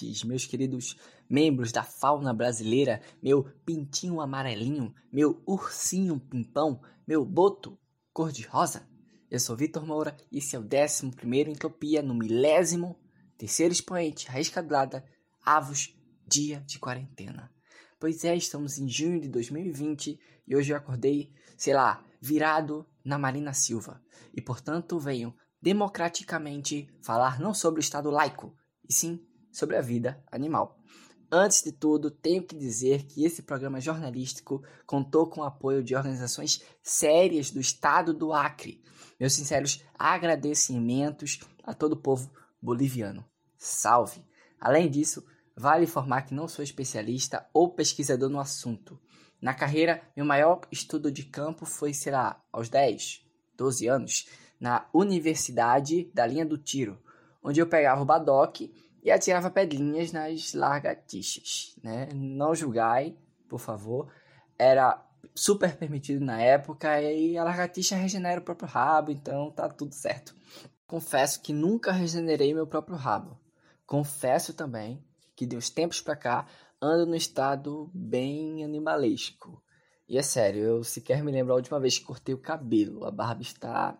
ouvintes, meus queridos membros da fauna brasileira, meu pintinho amarelinho, meu ursinho pimpão, meu boto cor-de-rosa. Eu sou Vitor Moura e esse é o 11 Entropia no milésimo terceiro expoente, raiz caduada, avos, dia de quarentena. Pois é, estamos em junho de 2020 e hoje eu acordei, sei lá, virado na Marina Silva. E portanto venho democraticamente falar não sobre o Estado laico, e sim sobre a vida animal. Antes de tudo, tenho que dizer que esse programa jornalístico contou com o apoio de organizações sérias do estado do Acre. Meus sinceros agradecimentos a todo o povo boliviano. Salve! Além disso, vale informar que não sou especialista ou pesquisador no assunto. Na carreira, meu maior estudo de campo foi, sei lá, aos 10, 12 anos, na Universidade da Linha do Tiro, onde eu pegava o badoque e atirava pedrinhas nas largatixas, né? Não julgai, por favor. Era super permitido na época e a largatixa regenera o próprio rabo, então tá tudo certo. Confesso que nunca regenerei meu próprio rabo. Confesso também que de uns tempos pra cá ando no estado bem animalesco. E é sério, eu sequer me lembro a última vez que cortei o cabelo. A barba está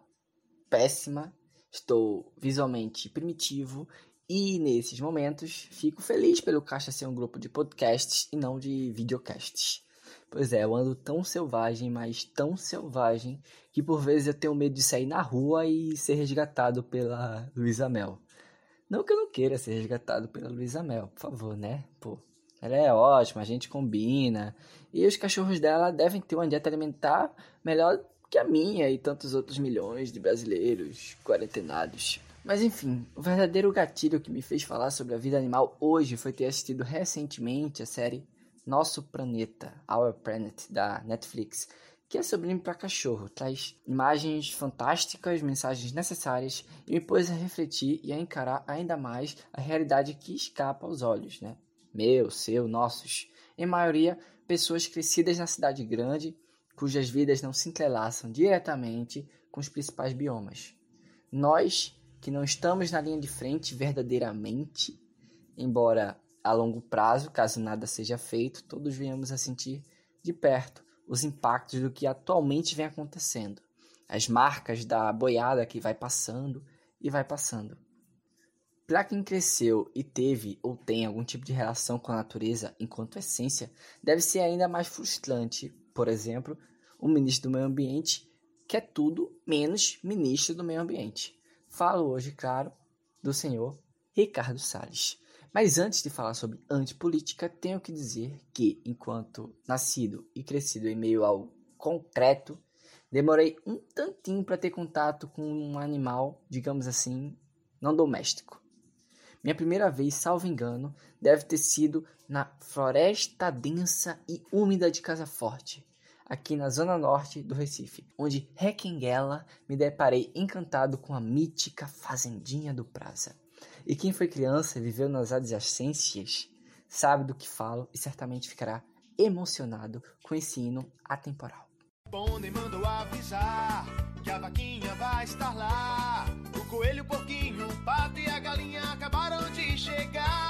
péssima, estou visualmente primitivo e nesses momentos fico feliz pelo Caixa ser um grupo de podcasts e não de videocasts. Pois é, eu ando tão selvagem, mas tão selvagem, que por vezes eu tenho medo de sair na rua e ser resgatado pela Luísa Mel. Não que eu não queira ser resgatado pela Luísa Mel, por favor, né? Pô, ela é ótima, a gente combina. E os cachorros dela devem ter uma dieta alimentar melhor que a minha e tantos outros milhões de brasileiros quarentenados. Mas enfim, o verdadeiro gatilho que me fez falar sobre a vida animal hoje foi ter assistido recentemente a série Nosso Planeta, Our Planet, da Netflix, que é sobre para cachorro, traz imagens fantásticas, mensagens necessárias e me pôs a refletir e a encarar ainda mais a realidade que escapa aos olhos, né? Meu, seu, nossos. Em maioria, pessoas crescidas na cidade grande, cujas vidas não se entrelaçam diretamente com os principais biomas. Nós que não estamos na linha de frente verdadeiramente, embora a longo prazo, caso nada seja feito, todos venhamos a sentir de perto os impactos do que atualmente vem acontecendo, as marcas da boiada que vai passando e vai passando. Para quem cresceu e teve ou tem algum tipo de relação com a natureza enquanto essência, deve ser ainda mais frustrante, por exemplo, o ministro do Meio Ambiente, que é tudo menos ministro do Meio Ambiente. Falo hoje, claro, do senhor Ricardo Salles. Mas antes de falar sobre antipolítica, tenho que dizer que, enquanto nascido e crescido em meio ao concreto, demorei um tantinho para ter contato com um animal, digamos assim, não doméstico. Minha primeira vez, salvo engano, deve ter sido na floresta densa e úmida de Casa Forte, aqui na zona norte do Recife, onde requenguela me deparei encantado com a mítica fazendinha do Praza. E quem foi criança e viveu nas adjacências sabe do que falo e certamente ficará emocionado com esse hino atemporal. Mandou avisar que a vaquinha vai estar lá. O coelho, o porquinho, o pato e a galinha acabaram de chegar.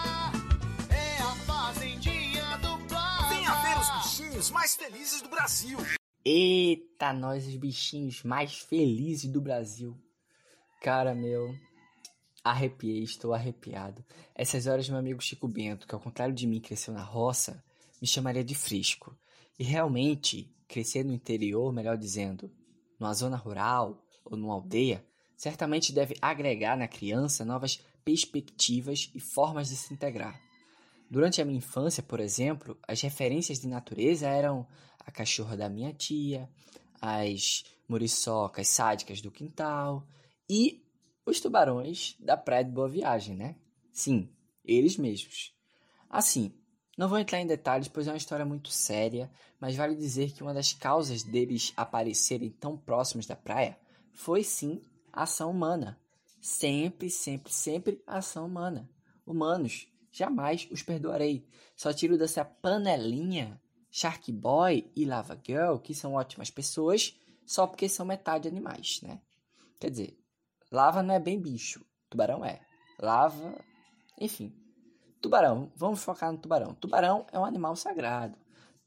Bichinhos mais felizes do Brasil. Eita, nós os bichinhos mais felizes do Brasil. Cara, meu, arrepiei, estou arrepiado. Essas horas, meu amigo Chico Bento, que ao contrário de mim cresceu na roça, me chamaria de frisco. E realmente, crescer no interior, melhor dizendo, numa zona rural ou numa aldeia, certamente deve agregar na criança novas perspectivas e formas de se integrar. Durante a minha infância, por exemplo, as referências de natureza eram a cachorra da minha tia, as muriçocas sádicas do quintal e os tubarões da praia de Boa Viagem, né? Sim, eles mesmos. Assim, não vou entrar em detalhes, pois é uma história muito séria, mas vale dizer que uma das causas deles aparecerem tão próximos da praia foi sim a ação humana. Sempre, sempre, sempre ação humana. Humanos Jamais os perdoarei. Só tiro dessa panelinha Shark Boy e Lava Girl, que são ótimas pessoas, só porque são metade animais, né? Quer dizer, lava não é bem bicho, tubarão é. Lava, enfim. Tubarão, vamos focar no tubarão. Tubarão é um animal sagrado,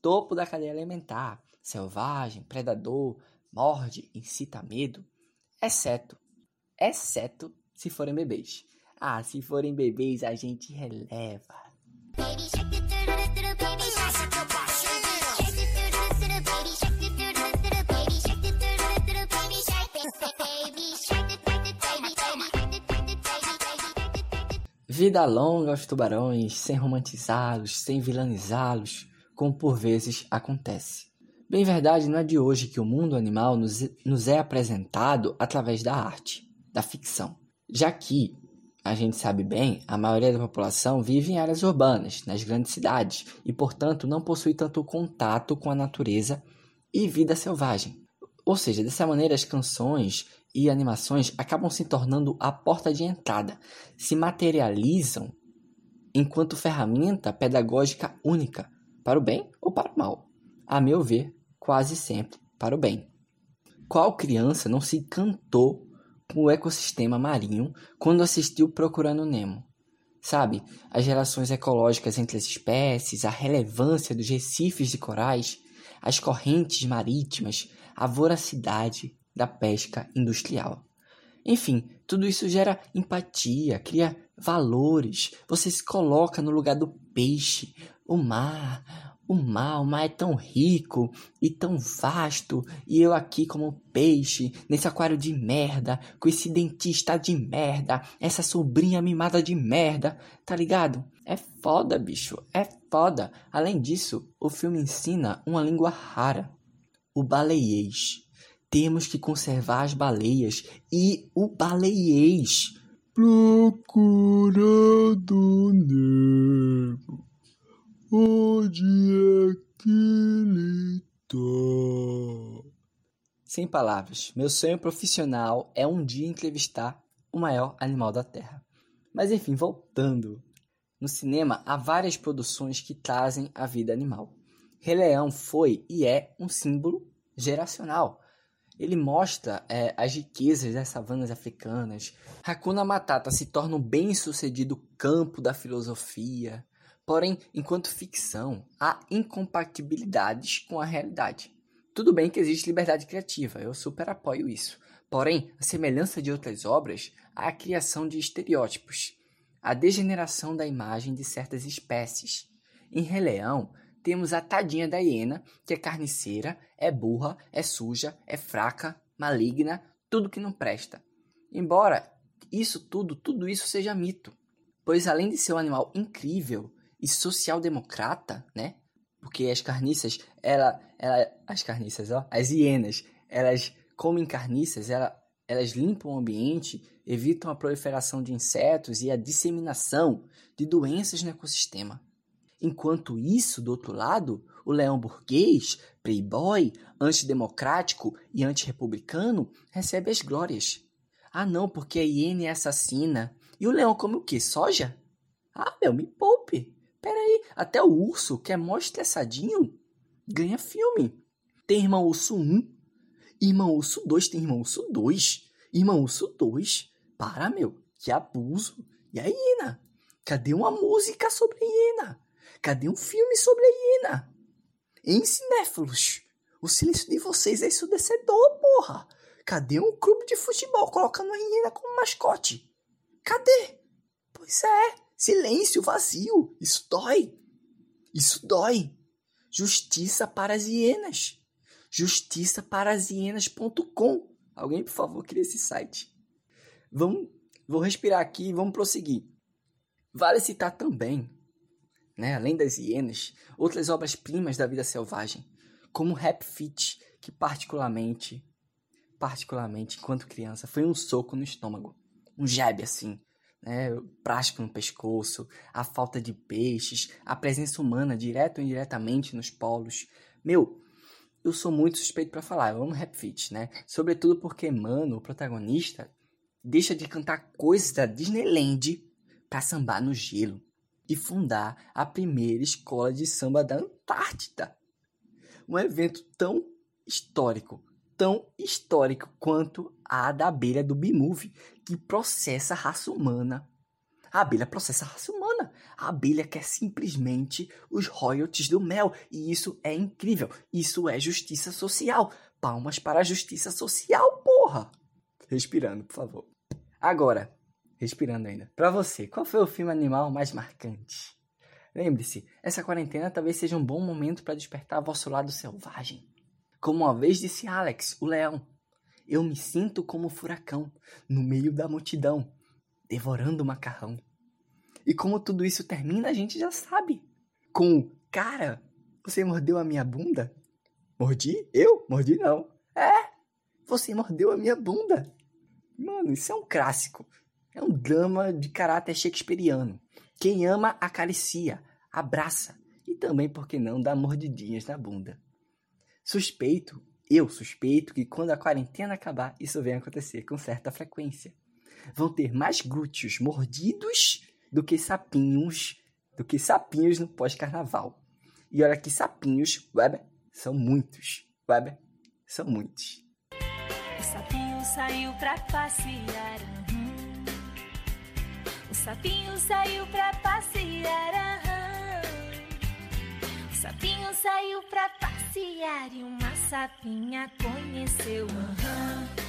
topo da cadeia alimentar, selvagem, predador, morde, incita medo, exceto, exceto se forem bebês. Ah, se forem bebês a gente releva. Vida longa aos tubarões, sem romantizá-los, sem vilanizá-los, como por vezes acontece. Bem verdade, não é de hoje que o mundo animal nos, nos é apresentado através da arte, da ficção. Já que, a gente sabe bem, a maioria da população vive em áreas urbanas, nas grandes cidades, e portanto não possui tanto contato com a natureza e vida selvagem. Ou seja, dessa maneira as canções e animações acabam se tornando a porta de entrada, se materializam enquanto ferramenta pedagógica única, para o bem ou para o mal. A meu ver, quase sempre para o bem. Qual criança não se encantou o ecossistema marinho quando assistiu Procurando Nemo? Sabe, as relações ecológicas entre as espécies, a relevância dos recifes de corais, as correntes marítimas, a voracidade, da pesca industrial. Enfim, tudo isso gera empatia, cria valores. Você se coloca no lugar do peixe, o mar. O mar, o mar é tão rico e tão vasto, e eu aqui como peixe, nesse aquário de merda, com esse dentista de merda, essa sobrinha mimada de merda, tá ligado? É foda, bicho, é foda. Além disso, o filme ensina uma língua rara, o baleiês temos que conservar as baleias e o baleiês. Procurando Nemo, onde é que ele tá? Sem palavras, meu sonho profissional é um dia entrevistar o maior animal da Terra. Mas enfim, voltando. No cinema há várias produções que trazem a vida animal. Rei Leão foi e é um símbolo geracional ele mostra é, as riquezas das savanas africanas. Hakuna Matata se torna um bem-sucedido campo da filosofia. Porém, enquanto ficção, há incompatibilidades com a realidade. Tudo bem que existe liberdade criativa, eu super apoio isso. Porém, a semelhança de outras obras, há a criação de estereótipos, a degeneração da imagem de certas espécies. Em Rei Leão, temos a tadinha da hiena, que é carniceira, é burra, é suja, é fraca, maligna, tudo que não presta. Embora isso tudo, tudo isso seja mito, pois além de ser um animal incrível e social-democrata, né? Porque as carniças, ela, ela, as carniças, ó, as hienas, elas comem carniças, ela, elas limpam o ambiente, evitam a proliferação de insetos e a disseminação de doenças no ecossistema. Enquanto isso, do outro lado, o leão burguês, playboy, antidemocrático e antirrepublicano recebe as glórias. Ah, não, porque a hiena é assassina. E o leão come o quê? Soja? Ah, meu, me poupe. Peraí, até o urso, que é mó estressadinho, ganha filme. Tem irmão urso 1, irmão urso 2, tem irmão urso 2, irmão urso 2. Para, meu, que abuso. E a hiena? Cadê uma música sobre a hiena? Cadê um filme sobre a hiena? Em cinéfilos, o silêncio de vocês é ensurdecedor, porra. Cadê um clube de futebol colocando a hiena como mascote? Cadê? Pois é, silêncio vazio. Isso dói. Isso dói. Justiça para as hienas. Justiça para as hienas.com. Alguém, por favor, crie esse site. Vamos, vou respirar aqui e vamos prosseguir. Vale citar também né, além das hienas, outras obras-primas da vida selvagem, como Rap Fit, que particularmente, particularmente, enquanto criança, foi um soco no estômago, um jab assim, né, prático no pescoço, a falta de peixes, a presença humana, direto ou indiretamente, nos polos. Meu, eu sou muito suspeito para falar, eu amo Rap Fit, né? Sobretudo porque, mano, o protagonista deixa de cantar coisas da Disneyland pra sambar no gelo e fundar a primeira escola de samba da Antártida. Um evento tão histórico, tão histórico quanto a da abelha do B-Movie, que processa a raça humana. A abelha processa a raça humana. A abelha quer simplesmente os royalties do mel. E isso é incrível. Isso é justiça social. Palmas para a justiça social, porra! Respirando, por favor. Agora, respirando ainda. Para você, qual foi o filme animal mais marcante? Lembre-se, essa quarentena talvez seja um bom momento para despertar vosso lado selvagem. Como uma vez disse Alex, o leão, eu me sinto como um furacão no meio da multidão, devorando macarrão. E como tudo isso termina, a gente já sabe. Com cara, você mordeu a minha bunda? Mordi? Eu? Mordi não. É, você mordeu a minha bunda. Mano, isso é um clássico. É um drama de caráter shakespeariano. Quem ama, acaricia, abraça e também, por que não, dá mordidinhas na bunda. Suspeito, eu suspeito que quando a quarentena acabar, isso venha acontecer com certa frequência. Vão ter mais glúteos mordidos do que sapinhos, do que sapinhos no pós-carnaval. E olha que sapinhos, web, são muitos. Web, são muitos. O sapinho saiu pra passear. Uhum. O sapinho saiu pra passear. Uhum. O sapinho saiu pra passear e uma sapinha conheceu. Uhum.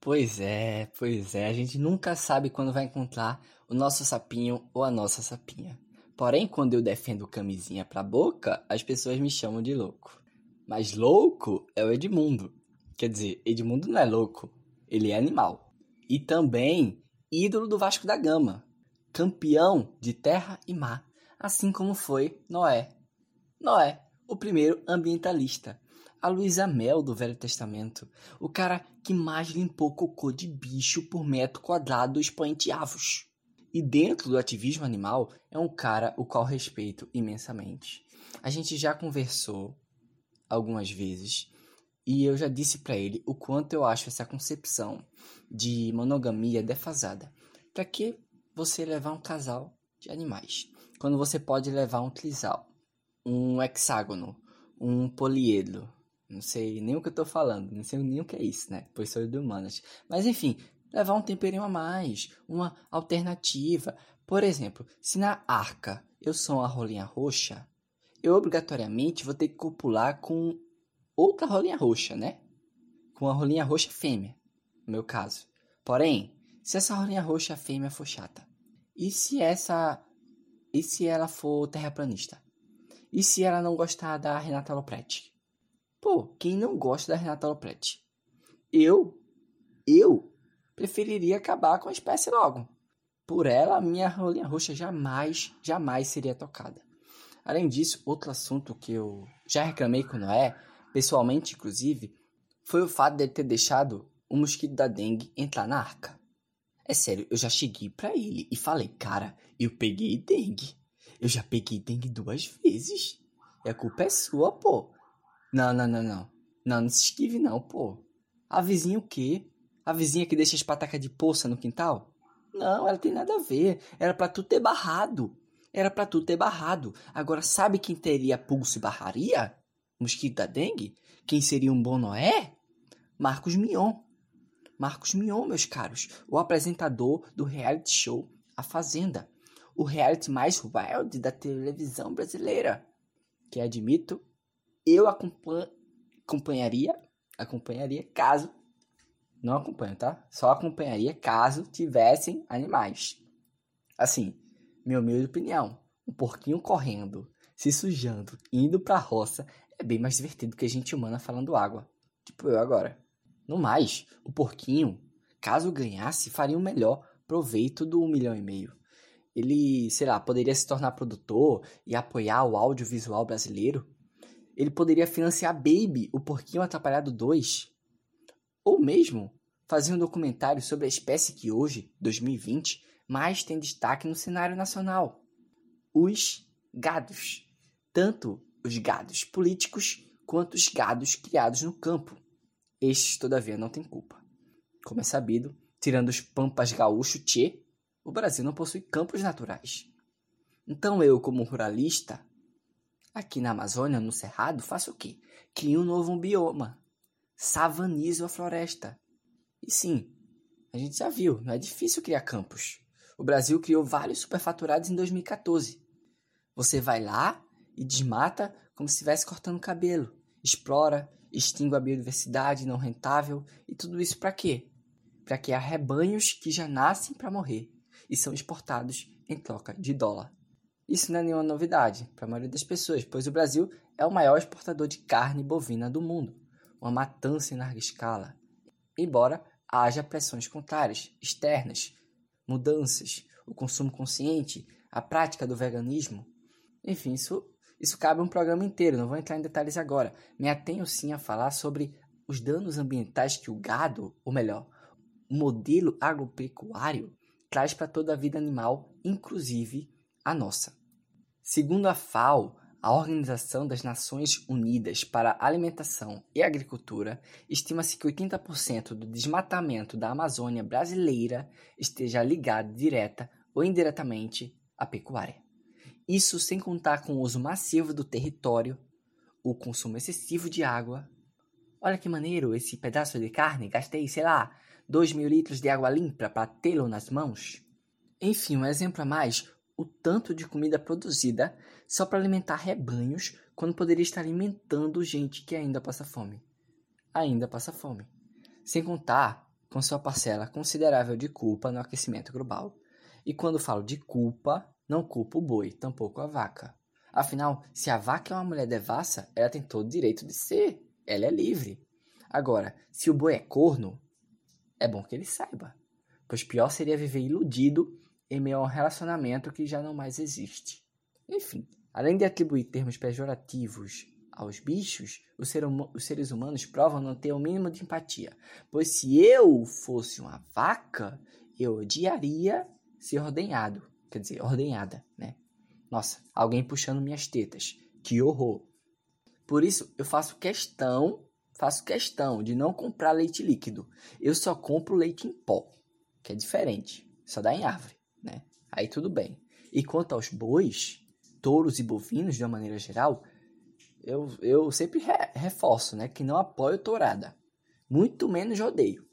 Pois é, pois é. A gente nunca sabe quando vai encontrar o nosso sapinho ou a nossa sapinha. Porém, quando eu defendo camisinha pra boca, as pessoas me chamam de louco. Mas louco é o Edmundo. Quer dizer, Edmundo não é louco, ele é animal. E também ídolo do Vasco da Gama, campeão de terra e mar, assim como foi Noé. Noé, o primeiro ambientalista. A Luísa Mel do Velho Testamento, o cara que mais limpou cocô de bicho por metro quadrado dos panteavos. E dentro do ativismo animal, é um cara o qual respeito imensamente. A gente já conversou algumas vezes e eu já disse para ele o quanto eu acho essa concepção de monogamia defasada. Para que você levar um casal de animais quando você pode levar um trisal, um hexágono, um poliedro? Não sei nem o que eu tô falando, não sei nem o que é isso, né? Pois sou de humanas. Mas enfim, levar um temperinho a mais, uma alternativa. Por exemplo, se na arca eu sou uma rolinha roxa, eu obrigatoriamente vou ter que copular com outra rolinha roxa, né? Com a rolinha roxa fêmea, no meu caso. Porém, se essa rolinha roxa fêmea for chata, e se essa e se ela for terraplanista? E se ela não gostar da Renata Lopretti? Pô, quem não gosta da Renata Lopretti? Eu, eu preferiria acabar com a espécie logo. Por ela, minha rolinha roxa jamais, jamais seria tocada. Além disso, outro assunto que eu já reclamei com o Noé, pessoalmente inclusive, foi o fato dele ter deixado o mosquito da dengue entrar na arca. É sério, eu já cheguei para ele e falei, cara, eu peguei dengue. Eu já peguei dengue duas vezes. E a culpa é sua, pô. Não, não, não, não. Não, não se esquive não, pô. A vizinha o quê? A vizinha que deixa as patacas de poça no quintal? Não, ela tem nada a ver. Era para tu ter barrado. Era para tu ter barrado. Agora, sabe quem teria pulso e barraria? Mosquito da dengue? Quem seria um bom Noé? Marcos Mion. Marcos Mion, meus caros, o apresentador do reality show A Fazenda, o reality mais wild da televisão brasileira, que admito, eu acompanharia, acompanharia caso não acompanho, tá? Só acompanharia caso tivessem animais. Assim, minha humilde opinião, um porquinho correndo, se sujando, indo pra roça é bem mais divertido que a gente humana falando água. Tipo eu agora. No mais, o porquinho, caso ganhasse, faria um melhor proveito do um milhão e meio. Ele, sei lá, poderia se tornar produtor e apoiar o audiovisual brasileiro. Ele poderia financiar Baby, o Porquinho Atrapalhado 2. Ou mesmo fazer um documentário sobre a espécie que hoje, 2020, mais tem destaque no cenário nacional: os gados. Tanto os gados políticos quanto os gados criados no campo. Estes, todavia, não têm culpa. Como é sabido, tirando os pampas gaúcho Tchê, o Brasil não possui campos naturais. Então eu, como ruralista, aqui na Amazônia, no Cerrado, faço o quê? Crio um novo bioma savanizo a floresta. E sim, a gente já viu, não é difícil criar campos. O Brasil criou vários superfaturados em 2014. Você vai lá e desmata como se estivesse cortando cabelo. Explora, extingue a biodiversidade não rentável e tudo isso para quê? Para criar rebanhos que já nascem para morrer e são exportados em troca de dólar. Isso não é nenhuma novidade para a maioria das pessoas, pois o Brasil é o maior exportador de carne bovina do mundo, uma matança em larga escala. Embora haja pressões contrárias, externas, mudanças, o consumo consciente, a prática do veganismo. Enfim, isso, isso cabe um programa inteiro, não vou entrar em detalhes agora. Me atenho sim a falar sobre os danos ambientais que o gado, ou melhor, o modelo agropecuário, traz para toda a vida animal, inclusive a nossa. Segundo a FAO, a Organização das Nações Unidas para a Alimentação e Agricultura estima-se que 80% do desmatamento da Amazônia brasileira esteja ligado direta ou indiretamente à pecuária. Isso sem contar com o uso massivo do território, o consumo excessivo de água. Olha que maneiro esse pedaço de carne, gastei, sei lá, 2 mil litros de água limpa para tê-lo nas mãos. Enfim, um exemplo a mais, o tanto de comida produzida só para alimentar rebanhos quando poderia estar alimentando gente que ainda passa fome. Ainda passa fome. Sem contar com sua parcela considerável de culpa no aquecimento global. E quando falo de culpa, não culpo o boi, tampouco a vaca. Afinal, se a vaca é uma mulher devassa, ela tem todo o direito de ser. Ela é livre. Agora, se o boi é corno, é bom que ele saiba. Pois pior seria viver iludido em meio a um relacionamento que já não mais existe. Enfim, além de atribuir termos pejorativos aos bichos, os, ser hum os seres humanos provam não ter o mínimo de empatia. Pois se eu fosse uma vaca, eu odiaria ser ordenhado. Quer dizer, ordenhada, né? Nossa, alguém puxando minhas tetas. Que horror! Por isso, eu faço questão, faço questão de não comprar leite líquido. Eu só compro leite em pó, que é diferente. Só dá em árvore né? Aí tudo bem. E quanto aos bois, touros e bovinos, de uma maneira geral, eu, eu sempre re, reforço, né? Que não apoio tourada. Muito menos odeio.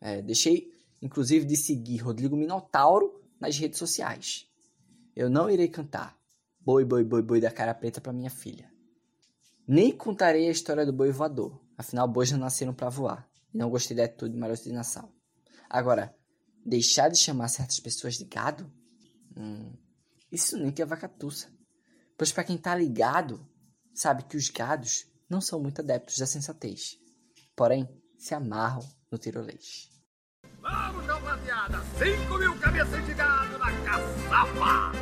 É, deixei, inclusive, de seguir Rodrigo Minotauro nas redes sociais. Eu não irei cantar Boi, boi, boi, boi da cara preta para minha filha. Nem contarei a história do boi voador. Afinal, bois não nasceram para voar. E não gostei da atitude de Maroto de Nassau. Agora, deixar de chamar certas pessoas de gado? Hum, isso nem que é vacatuça. Pois para quem tá ligado, sabe que os gados não são muito adeptos da sensatez. Porém, se amarram no tirolês. Vamos, rapaziada! 5 mil cabeças de gado na caçapa!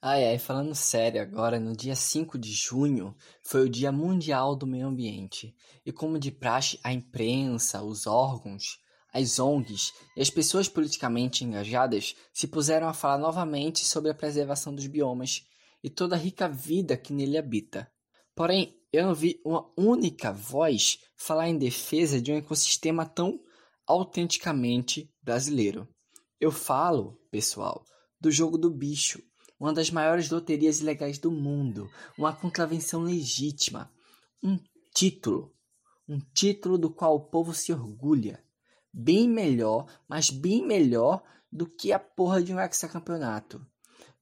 Ai, ai, falando sério agora, no dia 5 de junho foi o Dia Mundial do Meio Ambiente. E como de praxe, a imprensa, os órgãos, as ONGs e as pessoas politicamente engajadas se puseram a falar novamente sobre a preservação dos biomas e toda a rica vida que nele habita. Porém, eu não vi uma única voz falar em defesa de um ecossistema tão autenticamente brasileiro. Eu falo, pessoal, do jogo do bicho uma das maiores loterias ilegais do mundo, uma contravenção legítima, um título, um título do qual o povo se orgulha. Bem melhor, mas bem melhor do que a porra de um hexacampeonato.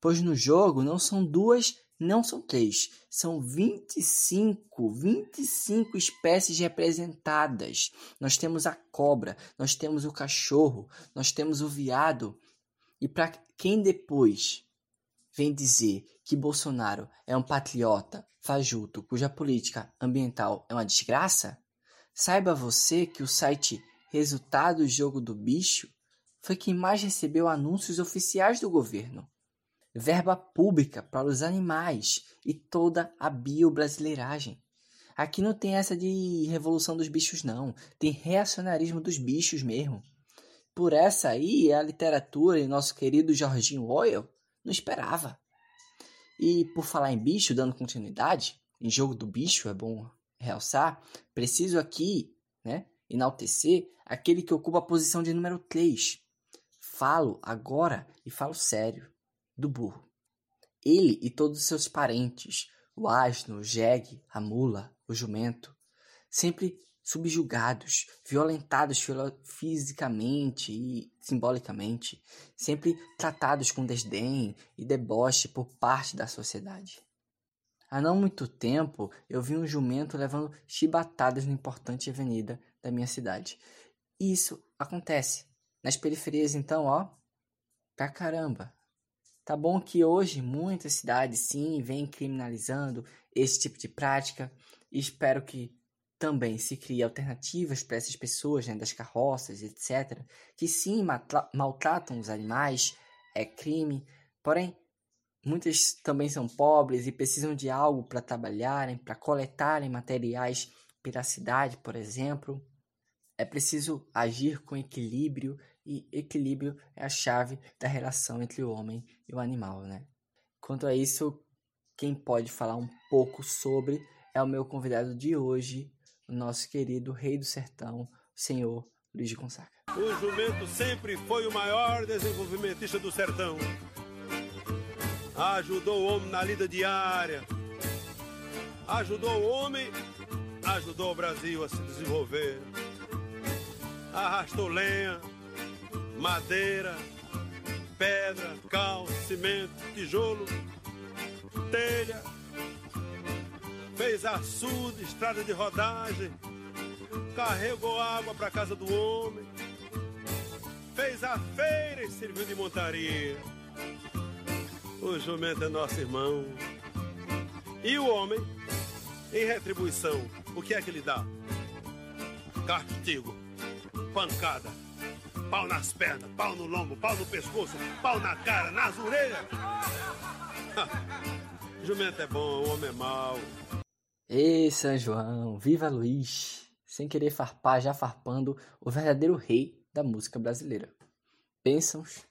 Pois no jogo não são duas, não são três, são 25, 25 espécies representadas. Nós temos a cobra, nós temos o cachorro, nós temos o viado. E para quem depois vem dizer que Bolsonaro é um patriota fajuto cuja política ambiental é uma desgraça, saiba você que o site Resultado Jogo do Bicho foi quem mais recebeu anúncios oficiais do governo. Verba pública para os animais e toda a biobrasileiragem. Aqui não tem essa de revolução dos bichos, não. Tem reacionarismo dos bichos mesmo. Por essa aí, a literatura e nosso querido Jorginho Oil não esperava. E por falar em bicho, dando continuidade, em jogo do bicho, é bom realçar, preciso aqui, né, enaltecer aquele que ocupa a posição de número 3. falo agora e falo sério do burro. Ele e todos os seus parentes, o asno, o jegue, a mula, o jumento, sempre subjugados, violentados fisicamente e simbolicamente, sempre tratados com desdém e deboche por parte da sociedade. Há não muito tempo eu vi um jumento levando chibatadas na importante avenida da minha cidade. E isso acontece. Nas periferias, então, ó, pra caramba. Tá bom que hoje muitas cidades sim vêm criminalizando esse tipo de prática e espero que também se crie alternativas para essas pessoas, né, das carroças, etc., que sim maltratam os animais, é crime, porém muitas também são pobres e precisam de algo para trabalharem, para coletarem materiais pela cidade, por exemplo. É preciso agir com equilíbrio e equilíbrio é a chave da relação entre o homem e o animal, né? Quanto a isso, quem pode falar um pouco sobre é o meu convidado de hoje, o nosso querido rei do sertão, senhor Luiz de Gonzaga. O jumento sempre foi o maior desenvolvimentista do sertão. Ajudou o homem na lida diária. Ajudou o homem, ajudou o Brasil a se desenvolver. Arrastou lenha, madeira, pedra, cal, cimento, tijolo, telha, fez açude, estrada de rodagem, carregou água para casa do homem, fez a feira e serviu de montaria. O jumento é nosso irmão. E o homem, em retribuição, o que é que ele dá? Castigo, pancada Pau nas pernas, pau no lombo, pau no pescoço, pau na cara, nas orelhas. Jumento é bom, o homem é mau. Ei, São João, viva Luiz! Sem querer farpar, já farpando o verdadeiro rei da música brasileira. Bênçãos,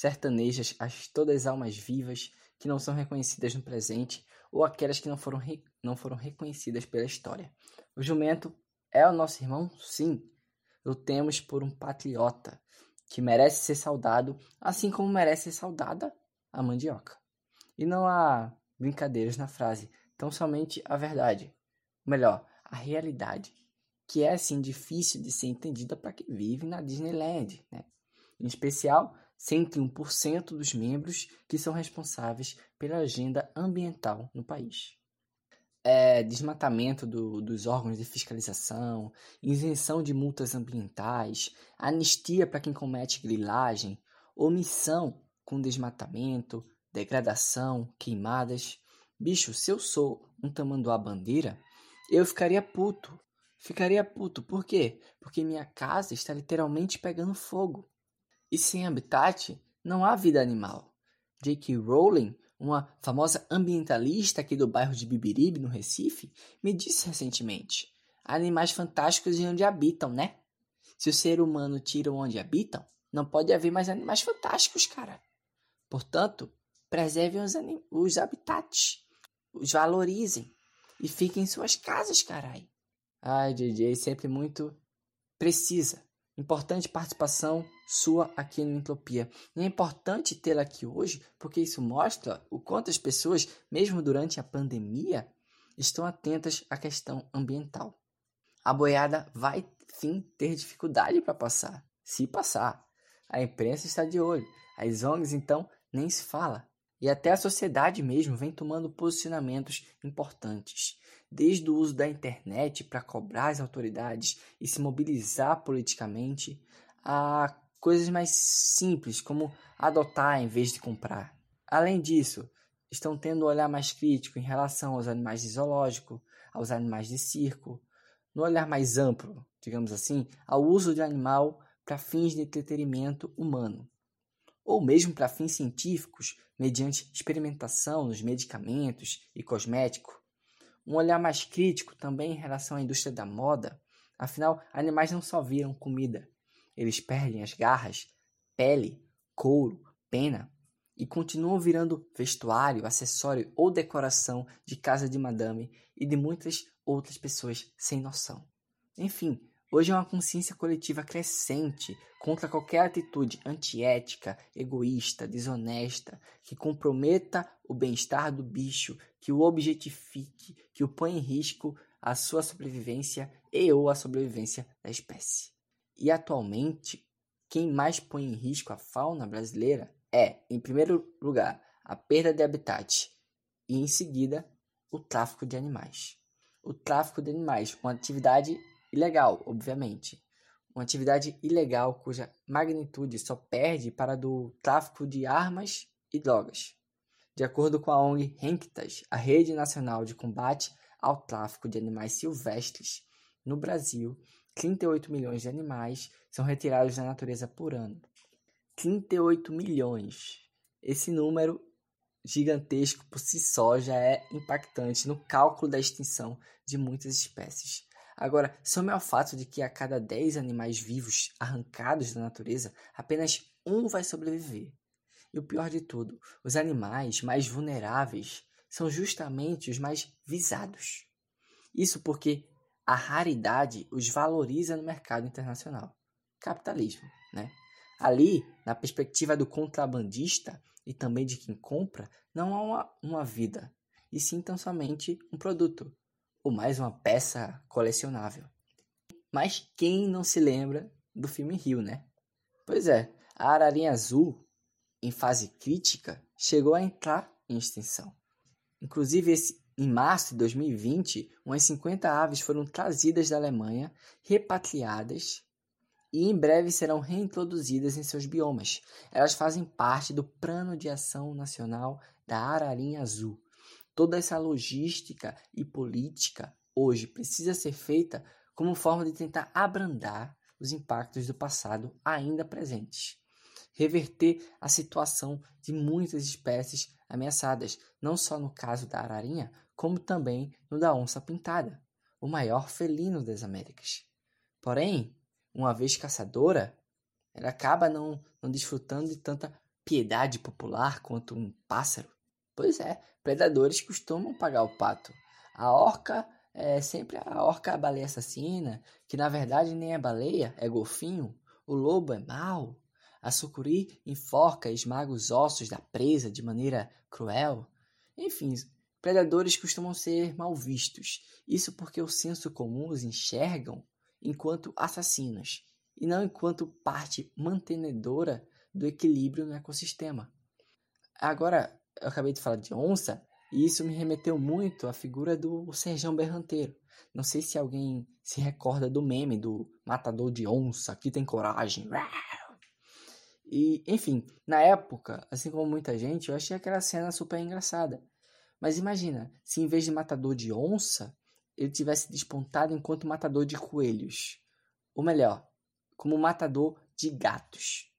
sertanejas, as todas as almas vivas que não são reconhecidas no presente ou aquelas que não foram, re... não foram reconhecidas pela história. O jumento é o nosso irmão, sim. Lutemos por um patriota que merece ser saudado, assim como merece ser saudada a mandioca. E não há brincadeiras na frase, tão somente a verdade. Melhor, a realidade, que é assim difícil de ser entendida para quem vive na Disneyland, né? Em especial, 101% dos membros que são responsáveis pela agenda ambiental no país é, desmatamento do, dos órgãos de fiscalização, isenção de multas ambientais, anistia para quem comete grilagem, omissão com desmatamento, degradação, queimadas. Bicho, se eu sou um tamanduá bandeira, eu ficaria puto. Ficaria puto. Por quê? Porque minha casa está literalmente pegando fogo. E sem habitat, não há vida animal. J.K. Rowling uma famosa ambientalista aqui do bairro de Bibiribe, no Recife, me disse recentemente: animais fantásticos e onde habitam, né? Se o ser humano tira onde habitam, não pode haver mais animais fantásticos, cara. Portanto, preservem os, os habitats, os valorizem e fiquem em suas casas, carai. Ai, DJ, sempre muito precisa Importante participação sua aqui no Entropia. E é importante tê-la aqui hoje porque isso mostra o quanto as pessoas, mesmo durante a pandemia, estão atentas à questão ambiental. A boiada vai sim ter dificuldade para passar, se passar. A imprensa está de olho, as ONGs então nem se fala. E até a sociedade mesmo vem tomando posicionamentos importantes desde o uso da internet para cobrar as autoridades e se mobilizar politicamente, a coisas mais simples, como adotar em vez de comprar. Além disso, estão tendo um olhar mais crítico em relação aos animais de zoológico, aos animais de circo, no olhar mais amplo, digamos assim, ao uso de animal para fins de entretenimento humano, ou mesmo para fins científicos, mediante experimentação nos medicamentos e cosméticos, um olhar mais crítico também em relação à indústria da moda. Afinal, animais não só viram comida, eles perdem as garras, pele, couro, pena e continuam virando vestuário, acessório ou decoração de casa de madame e de muitas outras pessoas sem noção. Enfim, Hoje é uma consciência coletiva crescente contra qualquer atitude antiética, egoísta, desonesta, que comprometa o bem-estar do bicho, que o objetifique, que o põe em risco a sua sobrevivência e ou a sobrevivência da espécie. E atualmente, quem mais põe em risco a fauna brasileira é, em primeiro lugar, a perda de habitat e, em seguida, o tráfico de animais. O tráfico de animais, uma atividade ilegal, obviamente. Uma atividade ilegal cuja magnitude só perde para a do tráfico de armas e drogas. De acordo com a ONG RENCTAS, a Rede Nacional de Combate ao Tráfico de Animais Silvestres, no Brasil, 38 milhões de animais são retirados da natureza por ano. 38 milhões. Esse número gigantesco por si só já é impactante no cálculo da extinção de muitas espécies. Agora, some ao fato de que a cada 10 animais vivos arrancados da natureza, apenas um vai sobreviver. E o pior de tudo, os animais mais vulneráveis são justamente os mais visados. Isso porque a raridade os valoriza no mercado internacional. Capitalismo, né? Ali, na perspectiva do contrabandista e também de quem compra, não há uma, uma vida, e sim tão somente um produto, ou mais uma peça colecionável. Mas quem não se lembra do filme Rio, né? Pois é, a ararinha azul, em fase crítica, chegou a entrar em extinção. Inclusive, esse, em março de 2020, umas 50 aves foram trazidas da Alemanha, repatriadas e em breve serão reintroduzidas em seus biomas. Elas fazem parte do Plano de Ação Nacional da Ararinha Azul, Toda essa logística e política hoje precisa ser feita como forma de tentar abrandar os impactos do passado ainda presentes. Reverter a situação de muitas espécies ameaçadas, não só no caso da ararinha, como também no da onça pintada, o maior felino das Américas. Porém, uma vez caçadora, ela acaba não, não desfrutando de tanta piedade popular quanto um pássaro. Pois é, predadores costumam pagar o pato. A orca é sempre a orca a baleia assassina, que na verdade nem é baleia, é golfinho. O lobo é mau. A sucuri enforca e esmaga os ossos da presa de maneira cruel. Enfim, predadores costumam ser mal vistos. Isso porque o senso comum os enxergam enquanto assassinos e não enquanto parte mantenedora do equilíbrio no ecossistema. Agora, eu acabei de falar de onça, e isso me remeteu muito à figura do Serjão Berranteiro. Não sei se alguém se recorda do meme do matador de onça, que tem coragem. E, enfim, na época, assim como muita gente, eu achei aquela cena super engraçada. Mas imagina, se em vez de matador de onça, ele tivesse despontado enquanto matador de coelhos. Ou melhor, como matador de gatos.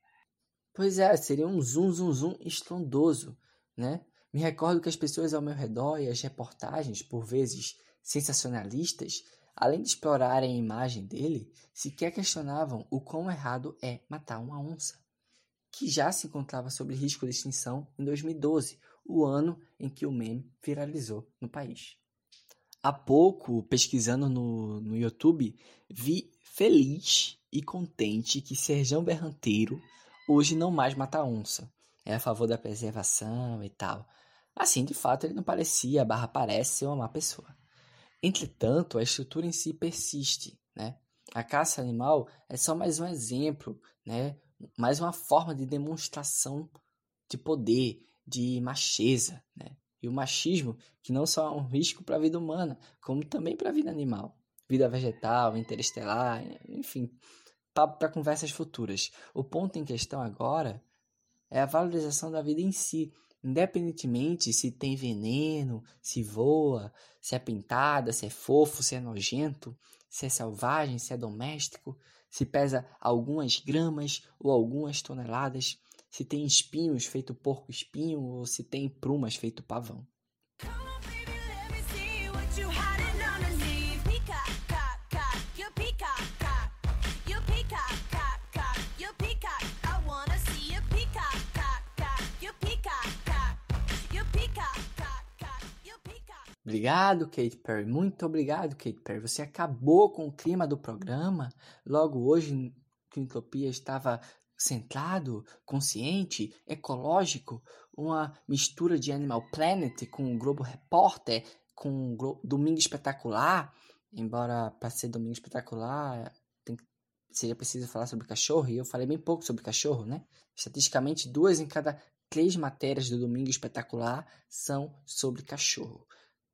Pois é, seria um zoom, zoom, zoom estrondoso né? Me recordo que as pessoas ao meu redor e as reportagens, por vezes sensacionalistas, além de explorarem a imagem dele, sequer questionavam o quão errado é matar uma onça, que já se encontrava sob risco de extinção em 2012, o ano em que o meme viralizou no país. Há pouco, pesquisando no, no YouTube, vi feliz e contente que Serjão Berranteiro hoje não mais mata onça é a favor da preservação e tal. Assim, de fato, ele não parecia, barra parece ser uma má pessoa. Entretanto, a estrutura em si persiste, né? A caça animal é só mais um exemplo, né? Mais uma forma de demonstração de poder, de macheza, né? E o machismo, que não só é um risco para a vida humana, como também para a vida animal, vida vegetal, interestelar, enfim, para conversas futuras. O ponto em questão agora é a valorização da vida em si, independentemente se tem veneno, se voa, se é pintada, se é fofo, se é nojento, se é selvagem, se é doméstico, se pesa algumas gramas ou algumas toneladas, se tem espinhos feito porco espinho ou se tem prumas feito pavão. Obrigado, Kate Perry. Muito obrigado, Kate Perry. Você acabou com o clima do programa. Logo hoje, que o Entropia estava centrado, consciente, ecológico, uma mistura de Animal Planet com o Globo Repórter, com o Domingo Espetacular. Embora para ser Domingo Espetacular tem, seria preciso falar sobre cachorro, e eu falei bem pouco sobre cachorro, né? Estatisticamente, duas em cada três matérias do Domingo Espetacular são sobre cachorro.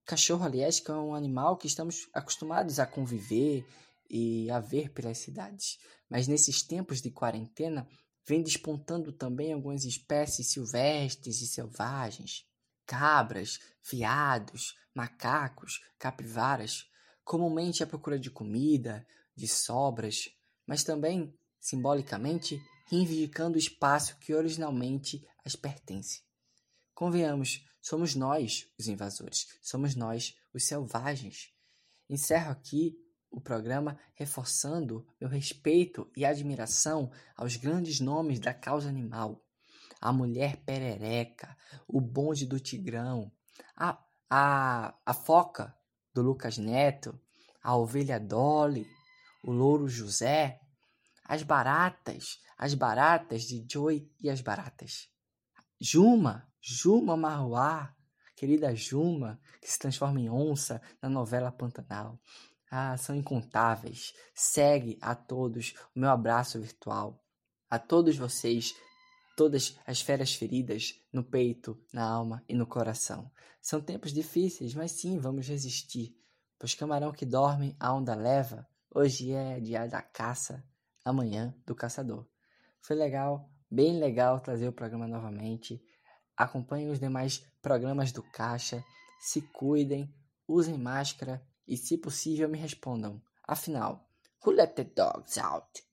Cachorro, aliás, que é um animal que estamos acostumados a conviver e a ver pelas cidades. Mas nesses tempos de quarentena, vem despontando também algumas espécies silvestres e selvagens. Cabras, veados, macacos, capivaras, comumente à procura de comida, de sobras, mas também, simbolicamente, reivindicando o espaço que originalmente as pertence. Convenhamos, somos nós os invasores, somos nós os selvagens. Encerro aqui o programa reforçando meu respeito e admiração aos grandes nomes da causa animal. A mulher perereca, o bonde do tigrão, a, a, a foca do Lucas Neto, a ovelha Dolly, o louro José, as baratas, as baratas de Joy e as baratas. Juma, Juma Marruá, querida Juma, que se transforma em onça na novela Pantanal. Ah, são incontáveis. Segue a todos o meu abraço virtual. A todos vocês, todas as feras feridas no peito, na alma e no coração. São tempos difíceis, mas sim, vamos resistir. Pois camarão que dorme, a onda leva. Hoje é dia da caça, amanhã do caçador. Foi legal, bem legal trazer o programa novamente. Acompanhem os demais programas do Caixa, se cuidem, usem máscara e, se possível, me respondam. Afinal, who let the dogs out?